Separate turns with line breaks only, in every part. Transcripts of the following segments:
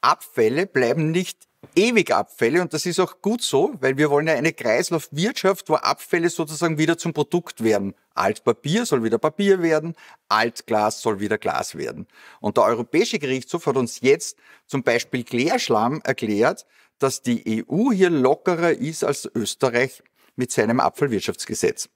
Abfälle bleiben nicht ewig Abfälle und das ist auch gut so, weil wir wollen ja eine Kreislaufwirtschaft, wo Abfälle sozusagen wieder zum Produkt werden. Altpapier soll wieder Papier werden, Altglas soll wieder Glas werden. Und der Europäische Gerichtshof hat uns jetzt zum Beispiel Klärschlamm erklärt, dass die EU hier lockerer ist als Österreich mit seinem Abfallwirtschaftsgesetz.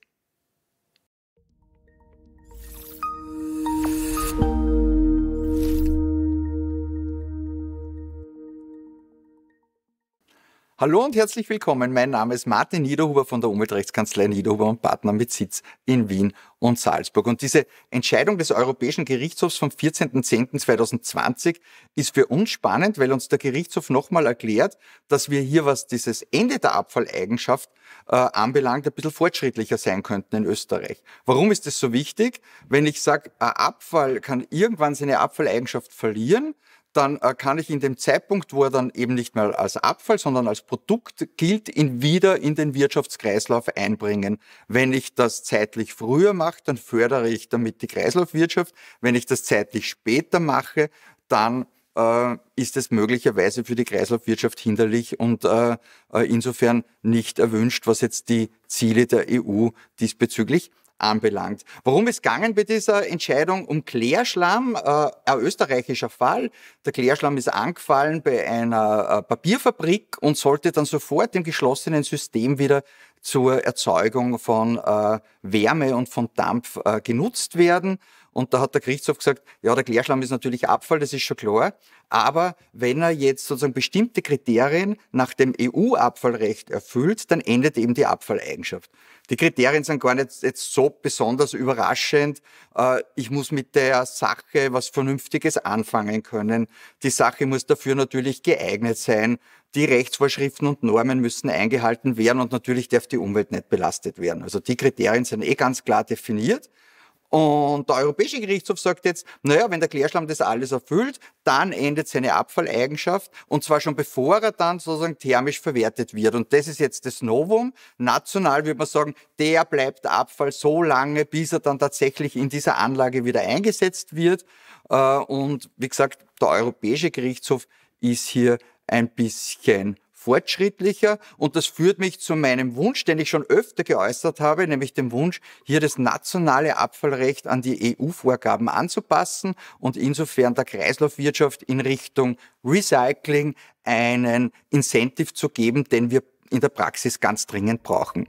Hallo und herzlich willkommen. Mein Name ist Martin Niederhuber von der Umweltrechtskanzlei Niederhuber und Partner mit Sitz in Wien und Salzburg. Und diese Entscheidung des Europäischen Gerichtshofs vom 14.10.2020 ist für uns spannend, weil uns der Gerichtshof nochmal erklärt, dass wir hier, was dieses Ende der Abfalleigenschaft äh, anbelangt, ein bisschen fortschrittlicher sein könnten in Österreich. Warum ist das so wichtig? Wenn ich sage, Abfall kann irgendwann seine Abfalleigenschaft verlieren, dann äh, kann ich in dem Zeitpunkt, wo er dann eben nicht mehr als Abfall, sondern als Produkt gilt, ihn wieder in den Wirtschaftskreislauf einbringen. Wenn ich das zeitlich früher mache, dann fördere ich damit die Kreislaufwirtschaft. Wenn ich das zeitlich später mache, dann äh, ist es möglicherweise für die Kreislaufwirtschaft hinderlich und äh, äh insofern nicht erwünscht, was jetzt die Ziele der EU diesbezüglich anbelangt. Worum ist gegangen bei dieser Entscheidung? Um Klärschlamm, äh, ein österreichischer Fall. Der Klärschlamm ist angefallen bei einer äh, Papierfabrik und sollte dann sofort im geschlossenen System wieder zur Erzeugung von äh, Wärme und von Dampf äh, genutzt werden. Und da hat der Gerichtshof gesagt, ja, der Klärschlamm ist natürlich Abfall, das ist schon klar. Aber wenn er jetzt sozusagen bestimmte Kriterien nach dem EU-Abfallrecht erfüllt, dann endet eben die Abfalleigenschaft. Die Kriterien sind gar nicht jetzt so besonders überraschend. Äh, ich muss mit der Sache was Vernünftiges anfangen können. Die Sache muss dafür natürlich geeignet sein. Die Rechtsvorschriften und Normen müssen eingehalten werden und natürlich darf die Umwelt nicht belastet werden. Also die Kriterien sind eh ganz klar definiert. Und der Europäische Gerichtshof sagt jetzt, naja, wenn der Klärschlamm das alles erfüllt, dann endet seine Abfalleigenschaft und zwar schon bevor er dann sozusagen thermisch verwertet wird. Und das ist jetzt das Novum. National würde man sagen, der bleibt Abfall so lange, bis er dann tatsächlich in dieser Anlage wieder eingesetzt wird. Äh, und wie gesagt, der Europäische Gerichtshof ist hier ein bisschen fortschrittlicher und das führt mich zu meinem Wunsch, den ich schon öfter geäußert habe, nämlich dem Wunsch, hier das nationale Abfallrecht an die EU-Vorgaben anzupassen und insofern der Kreislaufwirtschaft in Richtung Recycling einen Incentive zu geben, den wir in der Praxis ganz dringend brauchen.